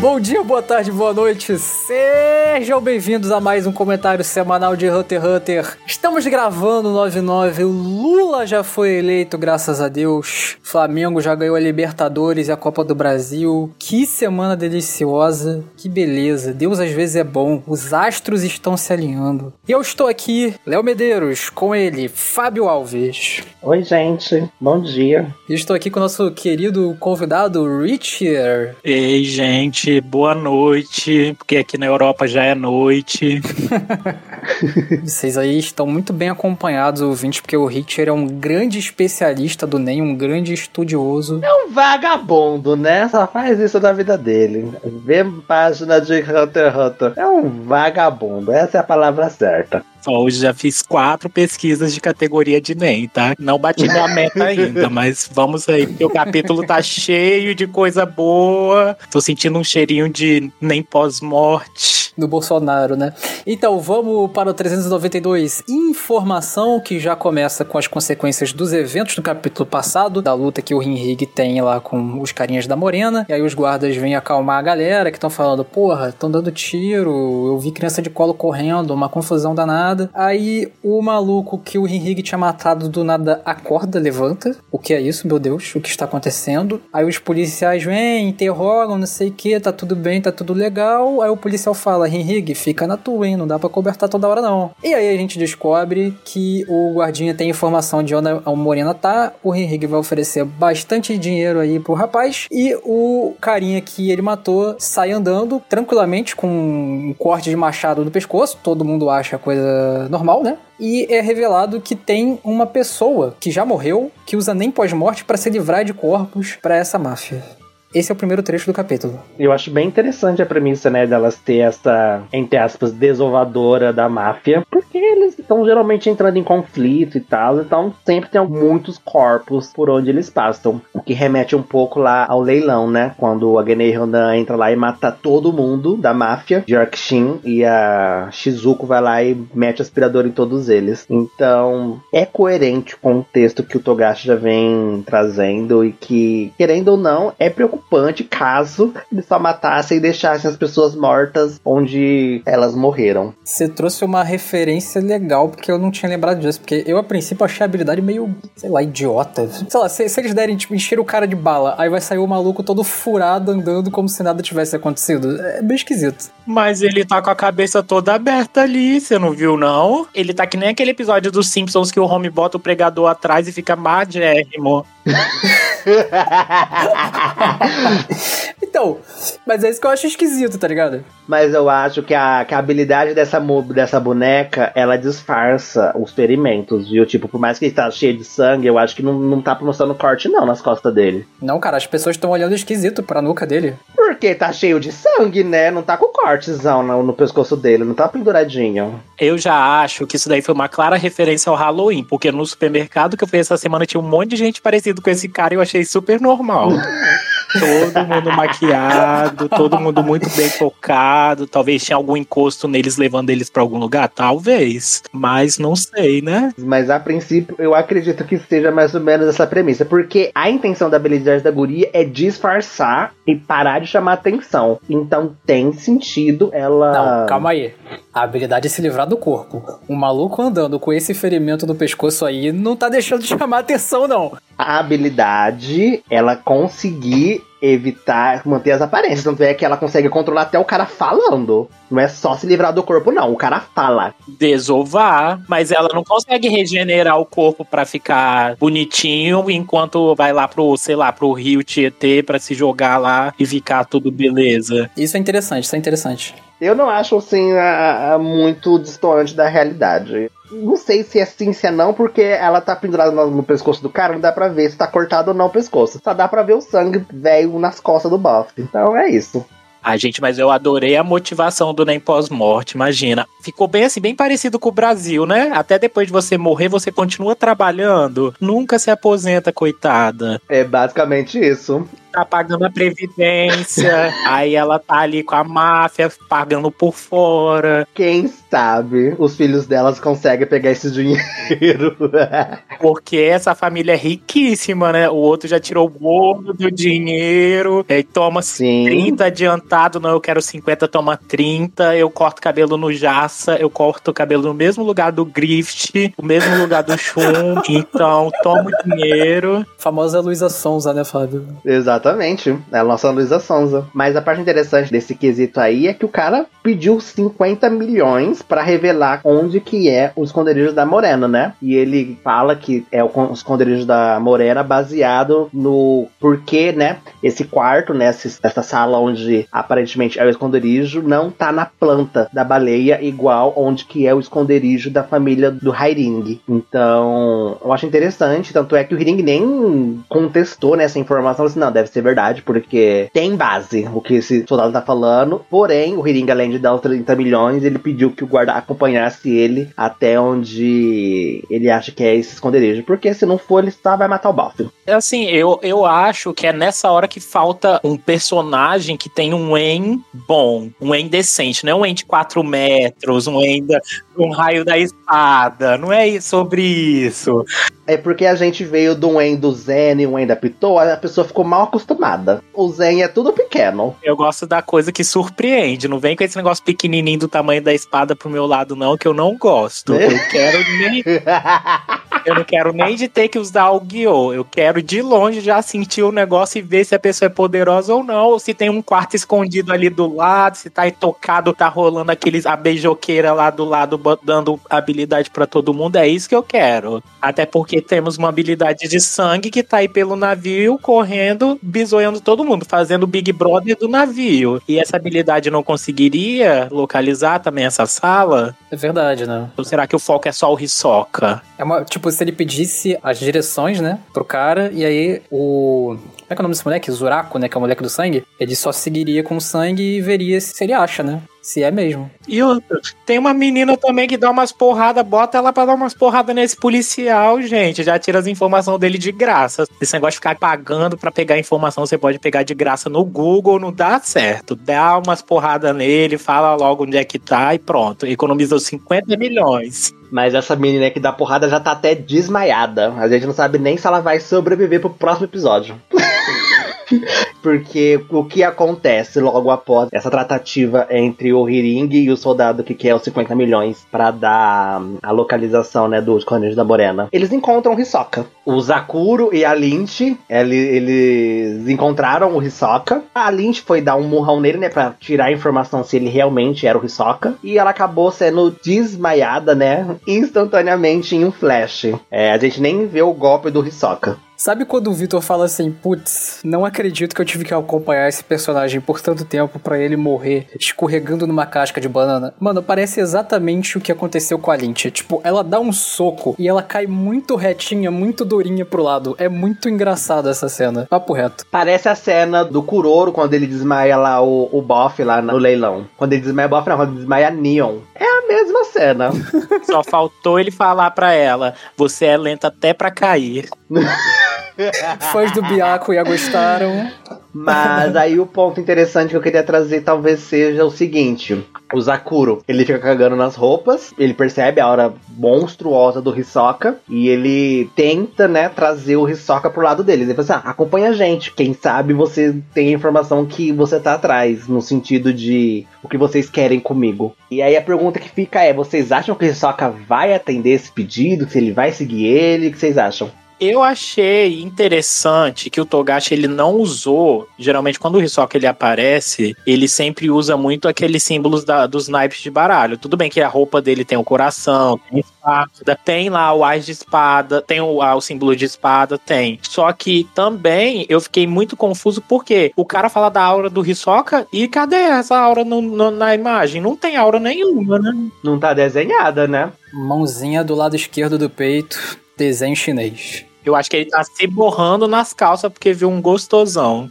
Bom dia, boa tarde, boa noite. Sejam bem-vindos a mais um comentário semanal de Hunter x Hunter. Estamos gravando 99. O Lula já foi eleito, graças a Deus. Flamengo já ganhou a Libertadores e a Copa do Brasil. Que semana deliciosa. Que beleza. Deus às vezes é bom. Os astros estão se alinhando. E eu estou aqui, Léo Medeiros, com ele, Fábio Alves. Oi, gente. Bom dia. E estou aqui com o nosso querido convidado, Richard. Ei, gente boa noite, porque aqui na Europa já é noite. Vocês aí estão muito bem acompanhados, ouvintes, porque o Richard é um grande especialista do NEM, um grande estudioso. É um vagabundo, né? Só faz isso na vida dele. Vê página de Hunter x Hunter. É um vagabundo, essa é a palavra certa. Hoje já fiz quatro pesquisas de categoria de NEM, tá? Não bati minha meta ainda, mas vamos aí, porque o capítulo tá cheio de coisa boa. Tô sentindo um cheirinho de NEM pós-morte. Do Bolsonaro, né? Então, vamos para o 392. Informação que já começa com as consequências dos eventos do capítulo passado, da luta que o Rinrig tem lá com os carinhas da Morena. E aí os guardas vêm acalmar a galera que estão falando: porra, estão dando tiro, eu vi criança de colo correndo, uma confusão danada nada. Aí o maluco que o Henrique tinha matado do nada acorda, levanta. O que é isso, meu Deus? O que está acontecendo? Aí os policiais vêm, interrogam, não sei o que, tá tudo bem, tá tudo legal. Aí o policial fala: Henrique, fica na tua, hein? Não dá pra cobertar toda hora, não. E aí a gente descobre que o guardinha tem informação de onde a Morena tá. O Henrique vai oferecer bastante dinheiro aí pro rapaz. E o carinha que ele matou sai andando tranquilamente com um corte de machado no pescoço. Todo mundo acha coisa normal, né? E é revelado que tem uma pessoa que já morreu, que usa nem pós-morte para se livrar de corpos para essa máfia. Esse é o primeiro trecho do capítulo. Eu acho bem interessante a premissa, né, delas ter essa, entre aspas, desovadora da máfia, porque eles estão geralmente entrando em conflito e tal, então sempre tem muitos corpos por onde eles passam. O que remete um pouco lá ao leilão, né, quando a Genei Honda entra lá e mata todo mundo da máfia, Shin e a Shizuko vai lá e mete aspirador em todos eles. Então, é coerente com o texto que o Togashi já vem trazendo e que, querendo ou não, é preocupante preocupante caso eles só matassem e deixassem as pessoas mortas onde elas morreram. Você trouxe uma referência legal, porque eu não tinha lembrado disso. Porque eu, a princípio, achei a habilidade meio, sei lá, idiota. Sei lá, se, se eles derem, tipo, encher o cara de bala, aí vai sair o maluco todo furado andando como se nada tivesse acontecido. É bem esquisito. Mas ele tá com a cabeça toda aberta ali, você não viu, não? Ele tá que nem aquele episódio dos Simpsons que o Homem bota o pregador atrás e fica magérrimo. então, mas é isso que eu acho esquisito, tá ligado? Mas eu acho que a, que a habilidade dessa, dessa boneca, ela disfarça os ferimentos, viu? Tipo, por mais que ele tá cheio de sangue, eu acho que não, não tá mostrando corte não nas costas dele. Não, cara, as pessoas estão olhando esquisito pra nuca dele. Porque tá cheio de sangue, né? Não tá com cortezão no, no pescoço dele, não tá penduradinho. Eu já acho que isso daí foi uma clara referência ao Halloween, porque no supermercado que eu fui essa semana tinha um monte de gente parecido com esse cara e eu achei super normal. todo mundo maquiado, todo mundo muito bem focado. Talvez tinha algum encosto neles levando eles para algum lugar, talvez. Mas não sei, né? Mas a princípio eu acredito que seja mais ou menos essa premissa, porque a intenção da habilidade da guria é disfarçar e parar de chamar atenção. Então tem sentido ela. Não, calma aí. A habilidade é se livrar do corpo. Um maluco andando com esse ferimento no pescoço aí não tá deixando de chamar atenção, não. A habilidade, ela conseguir evitar manter as aparências. Tanto é que ela consegue controlar até o cara falando. Não é só se livrar do corpo, não. O cara fala. Desovar, mas ela não consegue regenerar o corpo para ficar bonitinho enquanto vai lá pro, sei lá, pro rio Tietê para se jogar lá e ficar tudo beleza. Isso é interessante, isso é interessante. Eu não acho assim a, a muito distante da realidade. Não sei se é sim, se é não, porque ela tá pendurada no, no, pescoço do cara, não dá pra ver se tá cortado ou não o pescoço. Só dá pra ver o sangue velho nas costas do Buff. Então é isso. A gente, mas eu adorei a motivação do Nem Pós-Morte, imagina. Ficou bem assim, bem parecido com o Brasil, né? Até depois de você morrer, você continua trabalhando. Nunca se aposenta, coitada. É basicamente isso tá pagando a previdência, aí ela tá ali com a máfia pagando por fora. Quem sabe os filhos delas conseguem pegar esse dinheiro. Porque essa família é riquíssima, né? O outro já tirou o bolo do dinheiro, aí toma Sim. 30 adiantado, não, eu quero 50, toma 30, eu corto cabelo no Jaça, eu corto o cabelo no mesmo lugar do Grift, o mesmo lugar do Chum, então toma o dinheiro. Famosa Luísa Sonza, né, Fábio? Exatamente, é a nossa Luísa Sonza. Mas a parte interessante desse quesito aí é que o cara pediu 50 milhões pra revelar onde que é o esconderijo da Morena, né? E ele fala que é o con- esconderijo da Morena baseado no porquê, né? Esse quarto, né? Essa sala onde aparentemente é o esconderijo, não tá na planta da baleia igual onde que é o esconderijo da família do Hairing. Então, eu acho interessante, tanto é que o Hiring nem contestou nessa informação, falou assim, não, deve ser verdade, porque tem base o que esse soldado tá falando, porém, o Hiring, além de dar os 30 milhões, ele pediu que o guarda acompanhasse ele até onde ele acha que é esse esconderijo, porque se não for, ele só vai matar o Boff. Assim, eu, eu acho que é nessa hora que falta um personagem que tem um En bom, um En decente, não é um En de 4 metros, um En da, um raio da espada, não é sobre isso. É porque a gente veio do En do Zen e o En da Pitou, a pessoa ficou mal acostumada. O Zen é tudo pequeno. Eu gosto da coisa que surpreende, não vem com esse negócio pequenininho do tamanho da espada pro meu lado não, que eu não gosto. Eu quero nem Eu não quero nem de ter que usar o guiô. Eu quero de longe já sentir o negócio e ver se a pessoa é poderosa ou não. Ou se tem um quarto escondido ali do lado, se tá tocado, tá rolando aqueles a beijoqueira lá do lado, dando habilidade pra todo mundo. É isso que eu quero. Até porque temos uma habilidade de sangue que tá aí pelo navio, correndo, bisoiando todo mundo, fazendo o Big Brother do navio. E essa habilidade não conseguiria localizar também essa sala? É verdade, né? Ou será que o foco é só o Hisoka? É uma, tipo, se ele pedisse as direções, né, pro cara, e aí o. Como é que é o nome desse moleque? Zuraco, né? Que é o moleque do sangue. Ele só seguiria com o sangue e veria se ele acha, né? Se é mesmo. E outra, tem uma menina também que dá umas porradas, bota ela pra dar umas porradas nesse policial, gente. Já tira as informações dele de graça. Esse negócio de ficar pagando pra pegar informação, você pode pegar de graça no Google, não dá certo. Dá umas porradas nele, fala logo onde é que tá e pronto. Economizou 50 milhões. Mas essa menina que dá porrada já tá até desmaiada. A gente não sabe nem se ela vai sobreviver pro próximo episódio. Porque o que acontece logo após essa tratativa entre o Hiring e o soldado que quer os 50 milhões pra dar a localização, né, do esconderijo da Morena? Eles encontram o Hisoka. O Zakuro e a Lynch, ele- eles encontraram o Hisoka. A Lynch foi dar um murrão nele, né, pra tirar a informação se ele realmente era o Hisoka. E ela acabou sendo desmaiada, né, instantaneamente em um flash. É, a gente nem vê o golpe do Hisoka. Sabe quando o Vitor fala assim, putz, não acredito que eu tive que acompanhar esse personagem por tanto tempo pra ele morrer escorregando numa casca de banana? Mano, parece exatamente o que aconteceu com a Lynch. Tipo, ela dá um soco e ela cai muito retinha, muito durinha pro lado. É muito engraçado essa cena. Papo reto. Parece a cena do Kuroro quando ele desmaia lá o, o Boff lá no leilão. Quando ele desmaia o Boff, não, quando ele desmaia Neon. É a mesma cena. Só faltou ele falar pra ela: você é lenta até pra cair. Fãs do Biaco já gostaram. Mas aí o ponto interessante que eu queria trazer talvez seja o seguinte: o Zakuro, ele fica cagando nas roupas, ele percebe a hora monstruosa do Hisoka e ele tenta, né, trazer o Hisoka pro lado dele. Ele fala assim: ah, acompanha a gente, quem sabe você tem a informação que você tá atrás, no sentido de o que vocês querem comigo. E aí a pergunta que fica é: vocês acham que o Hisoka vai atender esse pedido? Se ele vai seguir ele? O que vocês acham? Eu achei interessante que o Togashi ele não usou. Geralmente, quando o Hisoka ele aparece, ele sempre usa muito aqueles símbolos da- dos naipes de baralho. Tudo bem que a roupa dele tem o coração, tem a espada, tem lá o ás de espada, tem o, ah, o símbolo de espada, tem. Só que também eu fiquei muito confuso porque o cara fala da aura do Hisoka e cadê essa aura no- no- na imagem? Não tem aura nenhuma, né? Não tá desenhada, né? Mãozinha do lado esquerdo do peito, desenho chinês. Eu acho que ele tá se borrando nas calças porque viu um gostosão.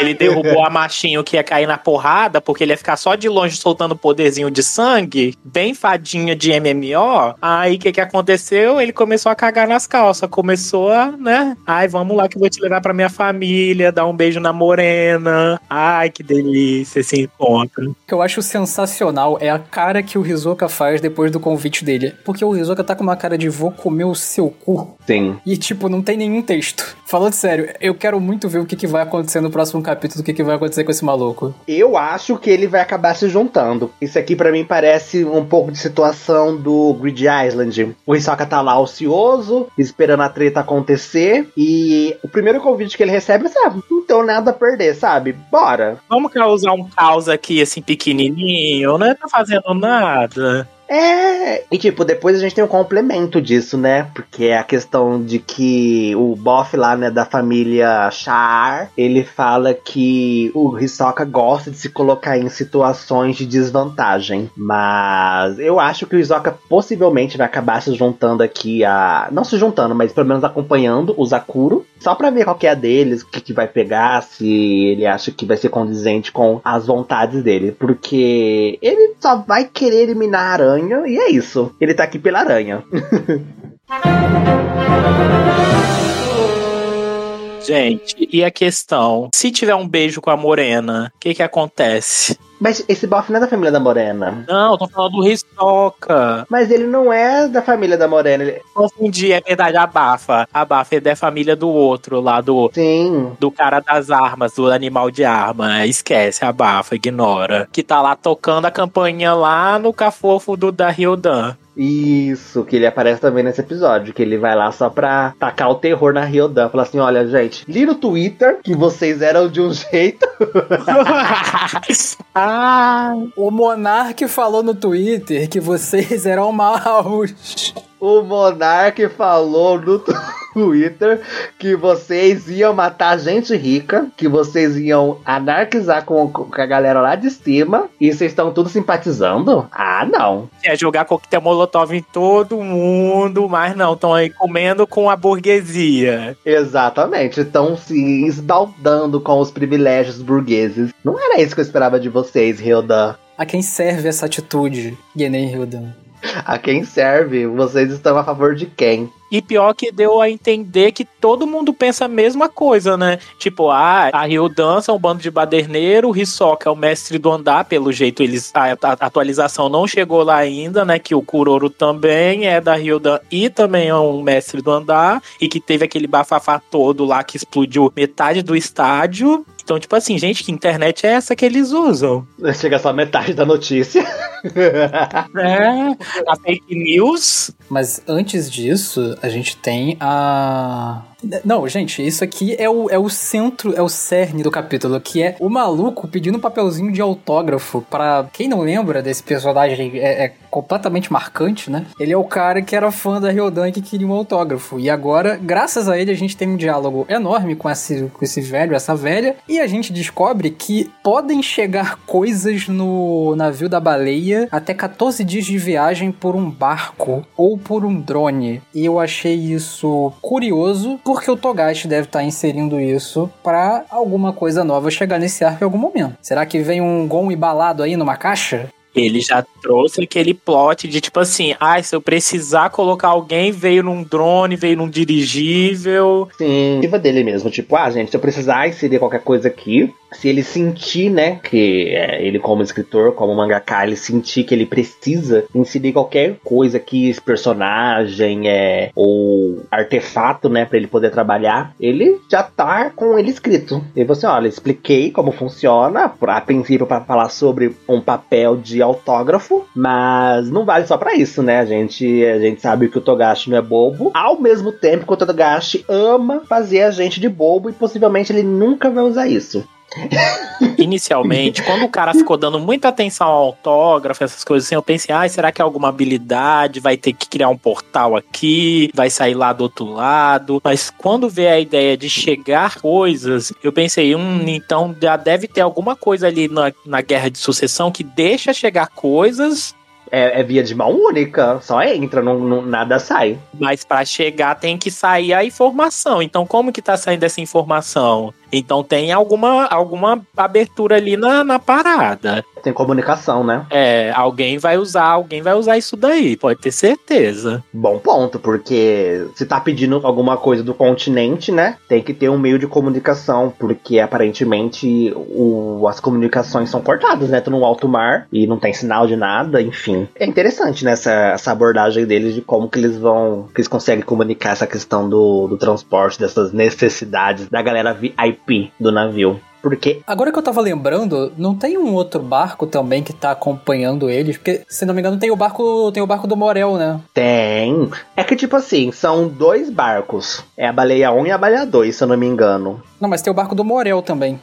Ele derrubou a machinho que ia cair na porrada, porque ele ia ficar só de longe soltando poderzinho de sangue, bem fadinha de MMO. Aí o que que aconteceu? Ele começou a cagar nas calças, começou a, né? Ai, vamos lá que eu vou te levar pra minha família, dar um beijo na morena. Ai, que delícia esse encontro. O que eu acho sensacional é a cara que o Rizoka faz depois do convite dele. Porque o Rizoka tá com uma cara de vou comer o seu cu. Sim. E, tipo, não tem nenhum texto. Falando sério, eu quero muito ver o que, que vai acontecer no próximo capítulo, o que, que vai acontecer com esse maluco. Eu acho que ele vai acabar se juntando. Isso aqui pra mim parece um pouco de situação do Grid Island. O Hisoka tá lá ocioso, esperando a treta acontecer. E o primeiro convite que ele recebe é, sabe, não tem nada a perder, sabe? Bora. Vamos causar um caos aqui, assim, pequenininho, não tá fazendo nada. É, e tipo, depois a gente tem um complemento disso, né? Porque é a questão de que o Boff lá, né, da família Char, ele fala que o Hisoka gosta de se colocar em situações de desvantagem. Mas eu acho que o Hisoka possivelmente vai acabar se juntando aqui a. Não se juntando, mas pelo menos acompanhando o Zakuro. Só pra ver qual que é a deles, o que, que vai pegar, se ele acha que vai ser condizente com as vontades dele. Porque ele só vai querer eliminar a aranha e é isso. Ele tá aqui pela aranha. Gente, e a questão? Se tiver um beijo com a morena, o que que acontece? Mas esse Boff não é da família da Morena. Não, eu tô falando do Hisoka. Mas ele não é da família da Morena. Ele... Confundi, é verdade, a Bafa. A Bafa é da família do outro lá, do, Sim. do cara das armas, do animal de arma. Esquece, a Bafa, ignora. Que tá lá tocando a campainha lá no cafofo do da Ryodan. Isso, que ele aparece também nesse episódio, que ele vai lá só pra tacar o terror na Ryodan. Falar assim, olha, gente, li no Twitter que vocês eram de um jeito. ah, O Monark falou no Twitter que vocês eram maus. O Monark falou no Twitter que vocês iam matar gente rica, que vocês iam anarquizar com, com a galera lá de cima, e vocês estão tudo simpatizando? Ah, não. é jogar coquetel molotov em todo mundo, mas não, estão aí comendo com a burguesia. Exatamente, estão se esbaldando com os privilégios burgueses. Não era isso que eu esperava de vocês, Hilda. A quem serve essa atitude, Genen Hildan? A quem serve? Vocês estão a favor de quem? E pior que deu a entender que todo mundo pensa a mesma coisa, né? Tipo, ah, a Rio dança é um bando de baderneiro, o Hisoka é o mestre do andar, pelo jeito eles a, a atualização não chegou lá ainda, né? Que o Kuroro também é da Ryodan e também é um mestre do andar e que teve aquele bafafá todo lá que explodiu metade do estádio. Então, tipo assim, gente, que internet é essa que eles usam? Chega só metade da notícia. É, a fake news. Mas antes disso, a gente tem a. Não, gente, isso aqui é o, é o centro, é o cerne do capítulo, que é o maluco pedindo um papelzinho de autógrafo para Quem não lembra desse personagem, é, é, completamente marcante, né? Ele é o cara que era fã da Ryodan e que queria um autógrafo. E agora, graças a ele, a gente tem um diálogo enorme com esse, com esse velho, essa velha, e a gente descobre que podem chegar coisas no navio da baleia até 14 dias de viagem por um barco ou por um drone. E eu achei isso curioso, porque o Togashi deve estar inserindo isso para alguma coisa nova chegar nesse arco em algum momento. Será que vem um Gon embalado aí numa caixa? Ele já trouxe aquele plot de tipo assim, ah, se eu precisar colocar alguém, veio num drone, veio num dirigível. Sim, diva dele mesmo. Tipo, ah, gente, se eu precisar inserir qualquer coisa aqui, se ele sentir, né, que é, ele como escritor, como mangaka, ele sentir que ele precisa inserir qualquer coisa aqui, esse personagem, é, ou artefato, né, para ele poder trabalhar, ele já tá com ele escrito. E você, olha, expliquei como funciona, a princípio para falar sobre um papel de autógrafo, mas não vale só para isso, né? A gente, a gente sabe que o Togashi não é bobo, ao mesmo tempo que o Togashi ama fazer a gente de bobo e possivelmente ele nunca vai usar isso. Inicialmente, quando o cara ficou dando muita atenção ao autógrafo, essas coisas assim, eu pensei, ah, será que é alguma habilidade? Vai ter que criar um portal aqui, vai sair lá do outro lado. Mas quando vê a ideia de chegar coisas, eu pensei, hum, então já deve ter alguma coisa ali na, na guerra de sucessão que deixa chegar coisas É, é via de mão única, só entra, não, não- nada sai. Mas para chegar tem que sair a informação. Então, como que tá saindo essa informação? Então tem alguma, alguma abertura ali na, na parada. Tem comunicação, né? É, alguém vai usar, alguém vai usar isso daí, pode ter certeza. Bom ponto, porque se tá pedindo alguma coisa do continente, né? Tem que ter um meio de comunicação, porque aparentemente o, as comunicações são cortadas, né? Tô no alto mar e não tem sinal de nada, enfim. É interessante, né? Essa, essa abordagem deles de como que eles vão, que eles conseguem comunicar essa questão do, do transporte, dessas necessidades da galera VIP do navio. Porque. Agora que eu tava lembrando, não tem um outro barco também que tá acompanhando eles? Porque, se não me engano, tem o barco. Tem o barco do Morel, né? Tem. É que, tipo assim, são dois barcos. É a baleia 1 e a baleia 2, se eu não me engano. Não, mas tem o barco do Morel também.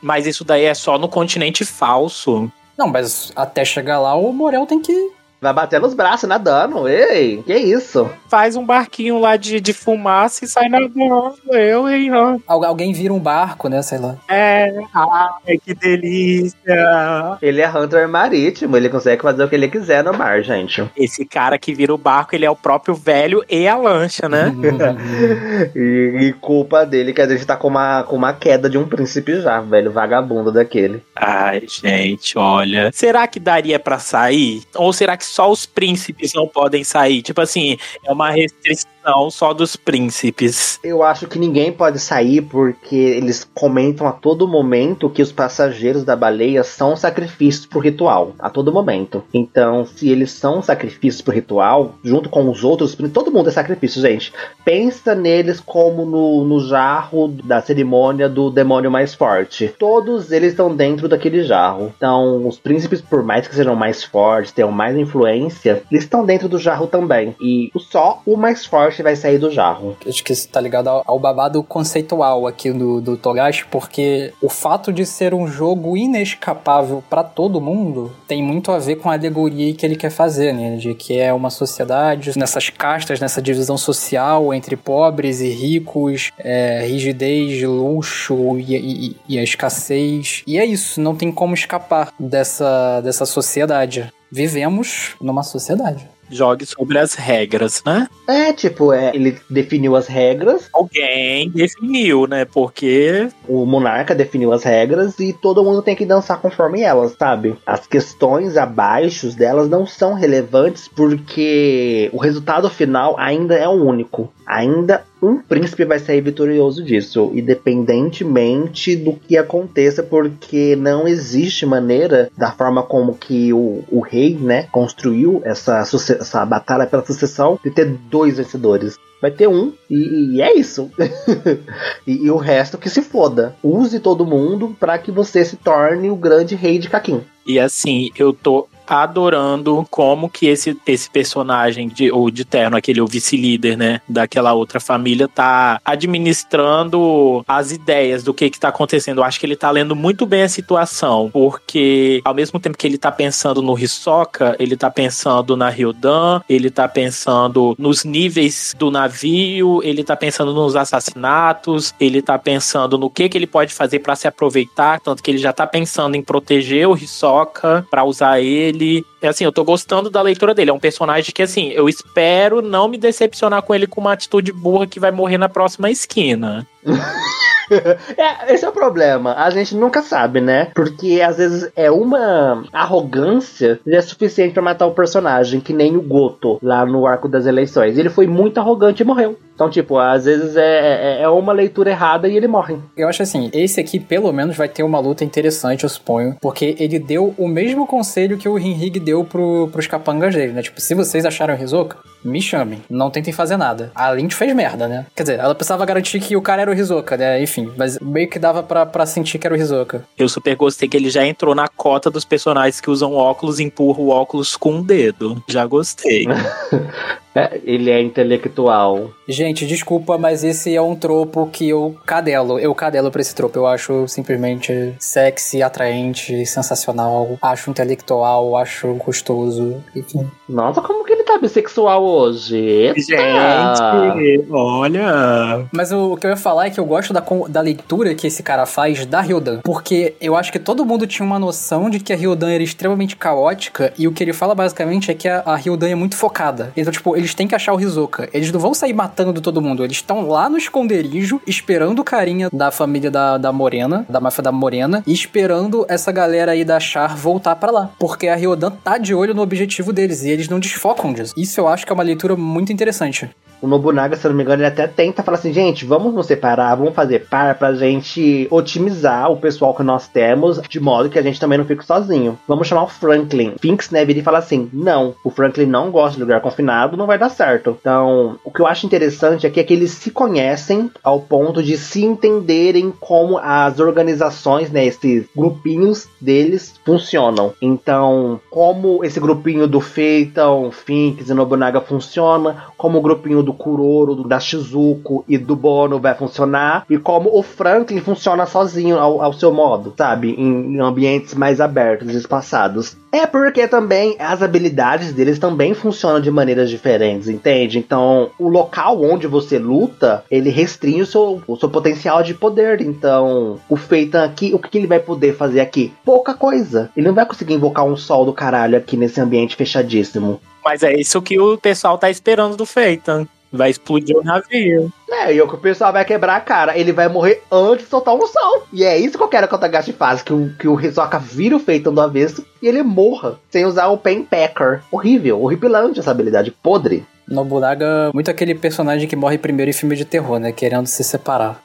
Mas isso daí é só no continente falso. Não, mas até chegar lá, o Morel tem que Vai bater nos braços, nadando. Ei, que isso? Faz um barquinho lá de, de fumaça e sai nadando. Eu, hein? Algu alguém vira um barco, né? Sei lá. É, ai, que delícia. Ele é Hunter marítimo, ele consegue fazer o que ele quiser no mar, gente. Esse cara que vira o barco, ele é o próprio velho e a lancha, né? e, e, culpa dele que a gente tá com uma, com uma queda de um príncipe já, velho, vagabundo daquele. Ai, gente, olha. Será que daria para sair? Ou será que só os príncipes não podem sair. Tipo assim, é uma restrição não, só dos príncipes. Eu acho que ninguém pode sair porque eles comentam a todo momento que os passageiros da baleia são sacrifícios pro ritual. A todo momento. Então, se eles são sacrifícios pro ritual, junto com os outros, todo mundo é sacrifício, gente. Pensa neles como no, no jarro da cerimônia do demônio mais forte. Todos eles estão dentro daquele jarro. Então, os príncipes, por mais que sejam mais fortes, tenham mais influência, eles estão dentro do jarro também. E só o mais forte vai sair do jarro. Acho que isso tá ligado ao, ao babado conceitual aqui do, do Togashi, porque o fato de ser um jogo inescapável para todo mundo tem muito a ver com a alegoria que ele quer fazer, né? De que é uma sociedade nessas castas, nessa divisão social entre pobres e ricos, é, rigidez, luxo e, e, e a escassez. E é isso, não tem como escapar dessa, dessa sociedade. Vivemos numa sociedade jogue sobre as regras, né? É, tipo, é, ele definiu as regras. Alguém definiu, né? Porque. O monarca definiu as regras e todo mundo tem que dançar conforme elas, sabe? As questões abaixo delas não são relevantes porque o resultado final ainda é o único. Ainda um príncipe vai sair vitorioso disso, independentemente do que aconteça, porque não existe maneira, da forma como que o, o rei, né, construiu essa, essa batalha pela sucessão, de ter dois vencedores. Vai ter um e, e é isso. e, e, o resto que se foda. Use todo mundo para que você se torne o grande rei de Kakin. E assim, eu tô adorando como que esse, esse personagem de, ou de Terno, aquele o vice-líder, né, daquela outra família, tá administrando as ideias do que que tá acontecendo. Eu acho que ele tá lendo muito bem a situação, porque ao mesmo tempo que ele tá pensando no Hisoka, ele tá pensando na Ryodan, ele tá pensando nos níveis do navio, ele tá pensando nos assassinatos, ele tá pensando no que que ele pode fazer para se aproveitar, tanto que ele já tá pensando em proteger o Hisoka para usar ele É assim, eu tô gostando da leitura dele. É um personagem que, assim, eu espero não me decepcionar com ele com uma atitude burra que vai morrer na próxima esquina. é, esse é o problema. A gente nunca sabe, né? Porque às vezes é uma arrogância que é suficiente para matar o personagem, que nem o Goto lá no arco das eleições. Ele foi muito arrogante e morreu. Então, tipo, às vezes é, é, é uma leitura errada e ele morre. Eu acho assim, esse aqui pelo menos vai ter uma luta interessante, eu suponho. Porque ele deu o mesmo conselho que o Henrique deu pro, pros capangas dele, né? Tipo, se vocês acharam o Rizoka, me chamem. Não tentem fazer nada. A Lynch fez merda, né? Quer dizer, ela precisava garantir que o cara era o Rizoka, né? Enfim, mas meio que dava pra, sentir que era o Rizoka. Eu super gostei que ele já entrou na cota dos personagens que usam óculos e empurram o óculos com um dedo. Já gostei. É, ele é intelectual. Gente, desculpa, mas esse é um tropo que eu cadelo. Eu cadelo pra esse tropo. Eu acho simplesmente sexy, atraente, sensacional. Acho intelectual, acho gostoso. Enfim. Nossa, como que ele tá bissexual hoje? Eita. Gente, olha. Mas o, o que eu ia falar é que eu gosto da, da leitura que esse cara faz da Ryodan. Porque eu acho que todo mundo tinha uma noção de que a Ryodan era extremamente caótica. E o que ele fala basicamente é que a, a Ryodan é muito focada. Então, tipo, eles têm que achar o Hisoka. Eles não vão sair matando todo mundo. Eles estão lá no esconderijo, esperando o carinha da família da, da Morena, da máfia da Morena, e esperando essa galera aí da Char voltar pra lá. Porque a Ryodan tá de olho no objetivo deles e eles não desfocam disso. Isso eu acho que é uma leitura muito interessante. O Nobunaga, se eu não me engano, ele até tenta falar assim, gente, vamos nos separar, vamos fazer par pra gente otimizar o pessoal que nós temos, de modo que a gente também não fique sozinho. Vamos chamar o Franklin. Finks, né, vira e fala assim, não, o Franklin não gosta de lugar confinado, não vai dar certo. Então, o que eu acho interessante é que, é que eles se conhecem ao ponto de se entenderem como as organizações, né, esses grupinhos deles funcionam. Então, como esse grupinho do Phaeton, Finks e Nobunaga funciona, como o grupinho do Kuroro, do, da Shizuko e do Bono vai funcionar, e como o Franklin funciona sozinho ao, ao seu modo, sabe? Em, em ambientes mais abertos espaçados. É porque também as habilidades deles também funcionam de maneiras diferentes, entende? Então, o local onde você luta, ele restringe o seu, o seu potencial de poder. Então, o Feitan aqui, o que ele vai poder fazer aqui? Pouca coisa. Ele não vai conseguir invocar um sol do caralho aqui nesse ambiente fechadíssimo. Mas é isso que o pessoal tá esperando do Feitan. Vai explodir o navio. É, e o que o pessoal vai quebrar a cara. Ele vai morrer antes de soltar um sol. E é isso que eu quero que o Tagashi faz. Que o, que o Hisoka vira o Feitan do avesso e ele morra. Sem usar o Pain Packer. Horrível, horripilante essa habilidade. Podre. Nobunaga, muito aquele personagem que morre primeiro em filme de terror, né? Querendo se separar.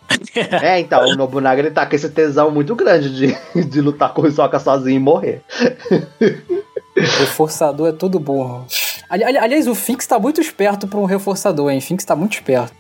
É, então, o Nobunaga ele tá com esse tesão muito grande de, de lutar com o Hisoka sozinho e morrer. Reforçador é tudo burro. Ali- ali- aliás, o Finks tá muito esperto pra um reforçador, hein? Finks tá muito esperto.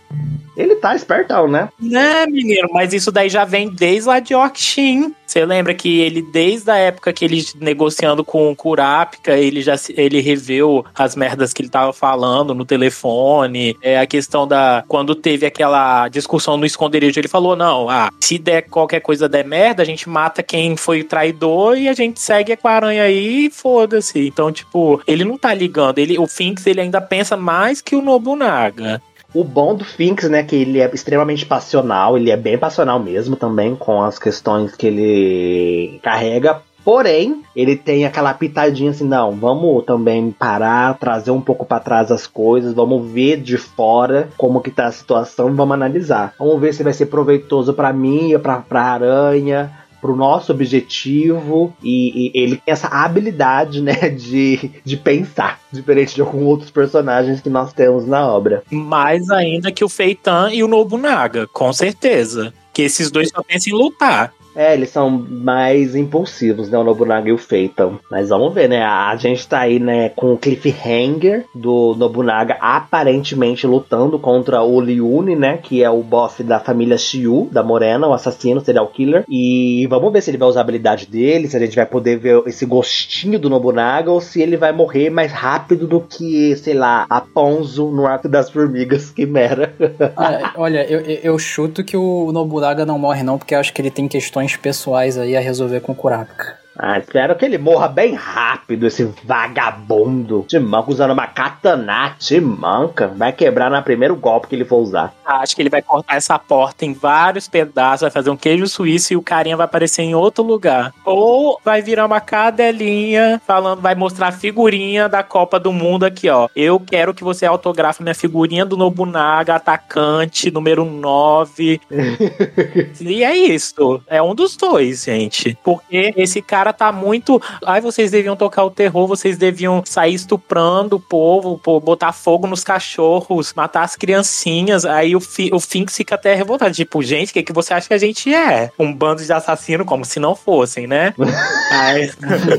Ele tá espertão, né? Né, menino? Mas isso daí já vem desde lá de Orkshin. Você lembra que ele, desde a época que ele negociando com o Kurapika, ele já se- ele reveu as merdas que ele tava falando no telefone. É a questão da. Quando teve aquela discussão no esconderijo, ele falou: não, ah, se der qualquer coisa der merda, a gente mata quem foi o traidor e a gente segue com a aranha aí e foda-se. Então, tipo, ele não tá ligando. Ele, o Finks ele ainda pensa mais que o Nobunaga. O bom do Finks, né, que ele é extremamente passional, ele é bem passional mesmo também com as questões que ele carrega. Porém, ele tem aquela pitadinha assim, não, vamos também parar, trazer um pouco pra trás as coisas, vamos ver de fora como que tá a situação, vamos analisar. Vamos ver se vai ser proveitoso pra mim, pra, pra aranha, pro nosso objetivo e, e ele tem essa habilidade, né, de, de pensar, diferente de alguns outros personagens que nós temos na obra. Mais ainda que o Feitan e o Nobunaga, com certeza. Que esses dois só pensam em lutar. É, eles são mais impulsivos, né? O Nobunaga e o Feitan. Mas vamos ver, né? A gente tá aí, né, com o cliffhanger do Nobunaga aparentemente lutando contra o Liune, né? Que é o boss da família Shiu, da Morena, o assassino, serial killer. E vamos ver se ele vai usar a habilidade dele, se a gente vai poder ver esse gostinho do Nobunaga, ou se ele vai morrer mais rápido do que, sei lá, a Ponzo no Arco das Formigas, Quimera. Ah, olha, eu, eu- chuto que o Nobunaga não morre não, porque acho que ele tem questões pessoais aí a resolver com o Kurapika. Ah, espero que ele morra bem rápido, esse vagabundo. Te manca usando uma katana, te manca. Vai quebrar no primeiro golpe que ele for usar. Acho que ele vai cortar essa porta em vários pedaços, vai fazer um queijo suíço e o carinha vai aparecer em outro lugar. Ou vai virar uma cadelinha falando, vai mostrar a figurinha da Copa do Mundo aqui, ó. Eu quero que você autografe minha figurinha do Nobunaga, atacante, número 9. e é isso. É um dos dois, gente. Porque esse cara tá muito. Ai, vocês deviam tocar o terror, vocês deviam sair estuprando o povo, botar fogo nos cachorros, matar as criancinhas. Aí o, Fi- o Finks fica até revoltado. Tipo, gente, o que, que você acha que a gente é? Um bando de assassino, como se não fossem, né? Aí,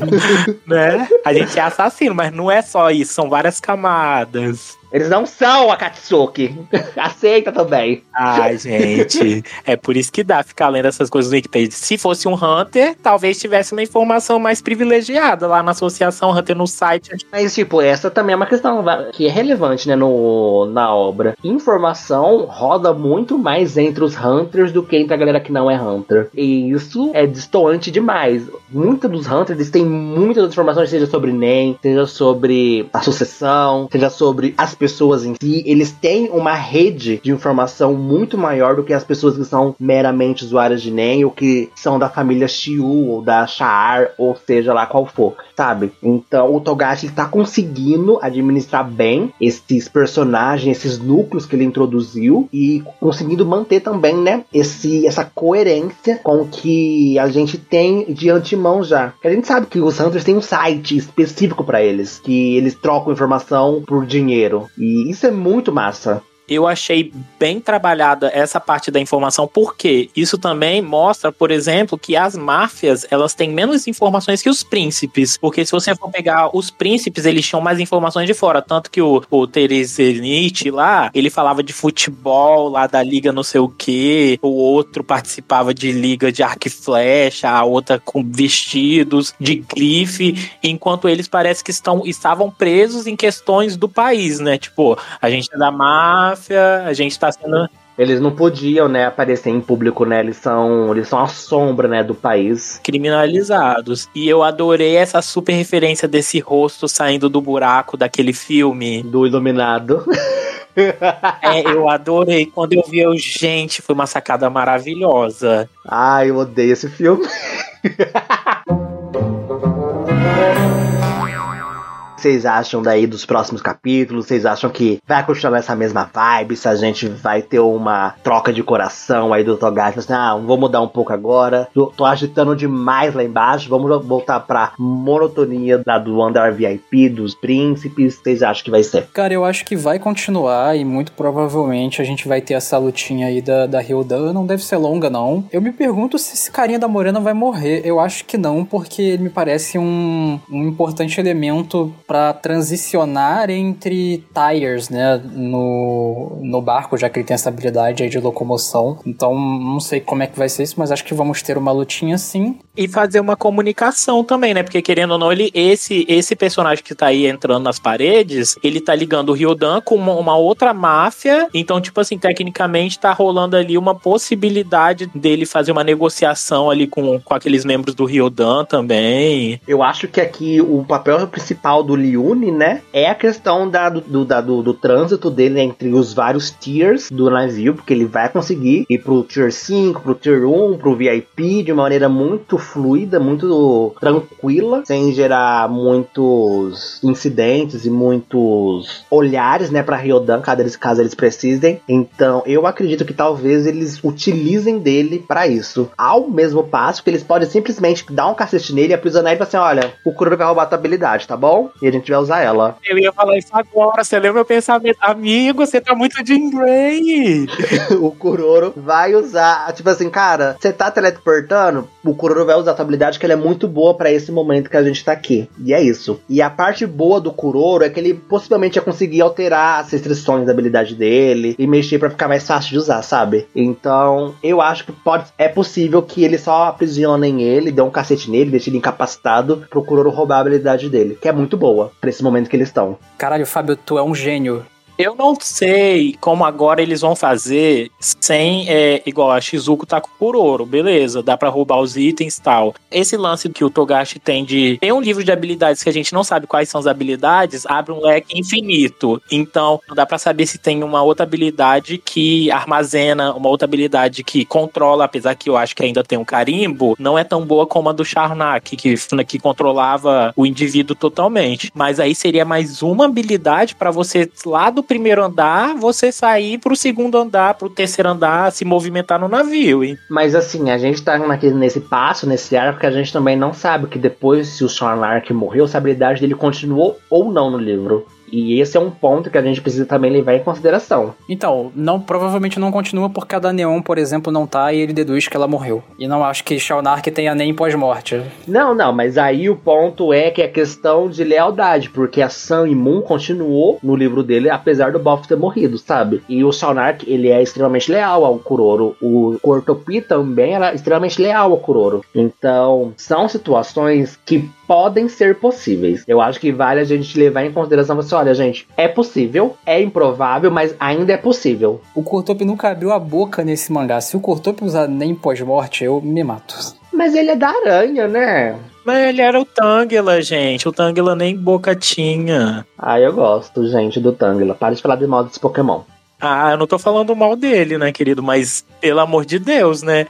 né? A gente é assassino, mas não é só isso, são várias camadas. Eles não são Akatsuki. Aceita também. Ai, gente. É por isso que dá ficar lendo essas coisas no Wikipedia. Se fosse um Hunter, talvez tivesse uma informação mais privilegiada lá na associação Hunter no site. Mas, tipo, essa também é uma questão que é relevante, né, no, na obra. Informação roda muito mais entre os Hunters do que entre a galera que não é Hunter. E isso é distoante demais. Muitos dos Hunters têm muitas informações, seja sobre NEM, seja sobre a sucessão, seja sobre as pessoas em si. Eles têm uma rede de informação muito maior do que as pessoas que são meramente usuárias de NEM ou que são da família Shiu ou da Sha'ar, ou seja lá qual for, sabe? Então o Togashi está conseguindo administrar bem esses personagens, esses núcleos que ele introduziu e conseguindo manter também, né, esse, essa coerência com o que a gente tem de antemão já. A gente sabe que os Hunters têm um site específico para eles, que eles trocam informação por dinheiro. E isso é muito massa eu achei bem trabalhada essa parte da informação, porque isso também mostra, por exemplo, que as máfias elas têm menos informações que os príncipes. Porque se você for pegar os príncipes, eles tinham mais informações de fora. Tanto que o, o Terezenite lá, ele falava de futebol lá da liga não sei o que, o outro participava de liga de arco e flecha, a outra com vestidos de grife, enquanto eles parece que estão, estavam presos em questões do país, né? Tipo, a gente é da máfia a gente tá sendo. Eles não podiam, né, aparecer em público, né? Eles são, eles são a sombra, né, do país. Criminalizados. E eu adorei essa super referência desse rosto saindo do buraco daquele filme. Do Iluminado. é, eu adorei. Quando eu vi, eu, gente, foi uma sacada maravilhosa. Ai, eu odeio esse filme. vocês acham daí dos próximos capítulos? Vocês acham que vai continuar nessa mesma vibe? Se a gente vai ter uma troca de coração aí do Togashi? Assim, ah, vou mudar um pouco agora. Tô, tô, agitando demais lá embaixo. Vamos voltar pra monotonia da do Andar VIP, dos príncipes. Vocês acham que vai ser? Cara, eu acho que vai continuar e muito provavelmente a gente vai ter essa lutinha aí da, da Hilda. Não deve ser longa, não. Eu me pergunto se esse carinha da Morena vai morrer. Eu acho que não, porque ele me parece um, um importante elemento para transicionar entre tires, né, no, no barco, já que ele tem essa habilidade aí de locomoção. Então, não sei como é que vai ser isso, mas acho que vamos ter uma lutinha sim. E fazer uma comunicação também, né? Porque querendo ou não, ele esse esse personagem que tá aí entrando nas paredes, ele tá ligando o Ryodan com uma, uma outra máfia. Então, tipo assim, tecnicamente tá rolando ali uma possibilidade dele fazer uma negociação ali com, com aqueles membros do Ryodan também. Eu acho que aqui o papel principal do Liune, né? É a questão da, do, da, do, do, trânsito dele entre os vários tiers do navio, porque ele vai conseguir ir pro tier 5, pro tier 1, pro VIP de maneira muito fluida, muito tranquila, sem gerar muitos incidentes e muitos olhares, né, para Ryodan, caso eles, caso eles precisem. Então, eu acredito que talvez eles utilizem dele para isso. Ao mesmo passo que eles podem simplesmente dar um cacete nele e aprisionar ele e falar assim: olha, o Kuroro vai roubar a tua habilidade, tá bom? E a gente vai usar ela. Eu ia falar isso agora, você leu meu pensamento. Amigo, você tá muito de Grey. o Kuroro vai usar, tipo assim, cara, você tá teleportando, o Kuroro vai a habilidade que ela é muito boa para esse momento que a gente tá aqui. E é isso. E a parte boa do Kuroro é que ele possivelmente ia conseguir alterar as restrições da habilidade dele e mexer para ficar mais fácil de usar, sabe? Então, eu acho que pode é possível que ele só aprisionem ele, dê um cacete nele, deixe ele incapacitado pro Kuroro roubar a habilidade dele, que é muito boa pra esse momento que eles estão. Caralho, Fábio, tu é um gênio. Eu não sei como agora eles vão fazer sem, é, igual a Shizuko tá por ouro, beleza, dá para roubar os itens e tal. Esse lance que o Togashi tem de. Tem um livro de habilidades que a gente não sabe quais são as habilidades, abre um leque infinito. Então, dá para saber se tem uma outra habilidade que armazena, uma outra habilidade que controla, apesar que eu acho que ainda tem um carimbo, não é tão boa como a do Charnak, que, que controlava o indivíduo totalmente. Mas aí seria mais uma habilidade para você lá do primeiro andar, você sair pro segundo andar, pro terceiro andar, se movimentar no navio, hein? Mas assim, a gente tá naquele, nesse passo, nesse arco, que a gente também não sabe que depois, se o Sean Lark morreu, a habilidade dele continuou ou não no livro. E esse é um ponto que a gente precisa também levar em consideração. Então, não provavelmente não continua porque a da Neon, por exemplo, não tá e ele deduz que ela morreu. E não acho que Shaunark tenha nem pós-morte. Não, não, mas aí o ponto é que é questão de lealdade, porque a Sun Moon continuou no livro dele, apesar do Boff ter morrido, sabe? E o Shaunark, ele é extremamente leal ao Kuroro. O Cortopi também era extremamente leal ao Kuroro. Então, são situações que podem ser possíveis. Eu acho que vale a gente levar em consideração, você olha, gente, é possível, é improvável, mas ainda é possível. O Kurtop nunca abriu a boca nesse mangá. Se o Kurtop usar nem pós-morte, eu me mato. Mas ele é da aranha, né? Mas ele era o Tangela, gente. O Tangela nem boca tinha. Ah, eu gosto, gente, do Tangela. Para de falar de mal desse Pokémon. Ah, eu não tô falando mal dele, né, querido? Mas, pelo amor de Deus, né?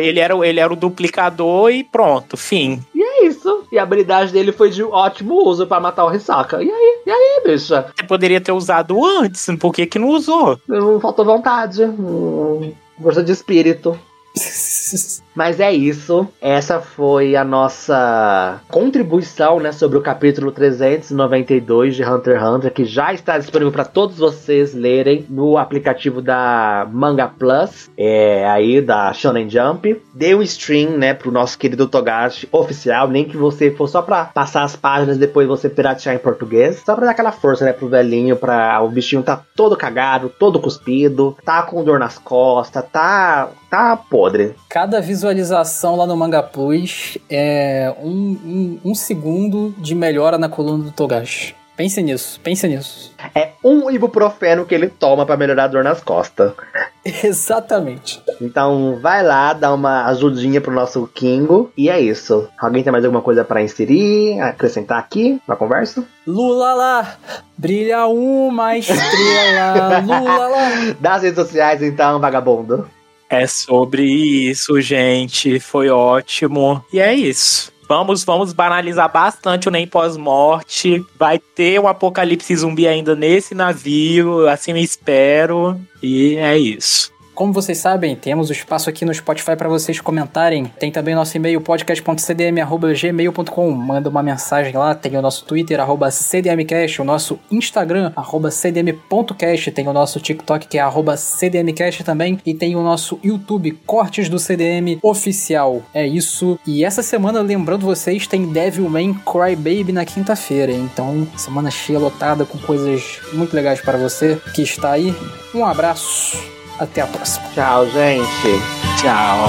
Ele era, ele era o duplicador e pronto, fim. E é isso. E a habilidade dele foi de ótimo uso para matar o Risaka. E aí? E aí, bicha? Você poderia ter usado antes, por que que não usou? Não faltou vontade. Hum, força de espírito. Mas é isso. Essa foi a nossa contribuição, né, sobre o capítulo 392 de Hunter x Hunter, que já está disponível para todos vocês lerem no aplicativo da Manga Plus, é, aí da Shonen Jump. Dê um stream, né, pro nosso querido Togashi oficial, nem que você for só para passar as páginas depois você piratear em português, só para dar aquela força, né, pro velhinho, para o bichinho tá todo cagado, todo cuspido, tá com dor nas costas, tá tá podre. Cada visualização lá no Manga Plus é um, um, um segundo de melhora na coluna do Togashi. Pense nisso, pense nisso. É um ibuprofeno que ele toma para melhorar a dor nas costas. Exatamente. Então vai lá, dá uma ajudinha pro nosso Kingo. E é isso. Alguém tem mais alguma coisa para inserir, acrescentar aqui na conversa? Lula lá, brilha uma estrela. Lula lá. Das redes sociais então, vagabundo. É sobre isso, gente. Foi ótimo. E é isso. Vamos, vamos banalizar bastante o Nem Pós-Morte. Vai ter um apocalipse zumbi ainda nesse navio, assim eu espero. E é isso. Como vocês sabem, temos o espaço aqui no Spotify para vocês comentarem. Tem também nosso e-mail podcast.cdm@gmail.com. Manda uma mensagem lá. Tem o nosso Twitter @cdmcast, o nosso Instagram @cdm.cast, tem o nosso TikTok que é @cdmcast também e tem o nosso YouTube Cortes do CDM oficial. É isso. E essa semana, lembrando vocês, tem Devilman Crybaby na quinta-feira. Então, semana cheia lotada com coisas muito legais para você que está aí. Um abraço. Até a próxima. Tchau, gente. Tchau.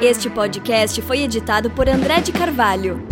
Este podcast foi editado por André de Carvalho.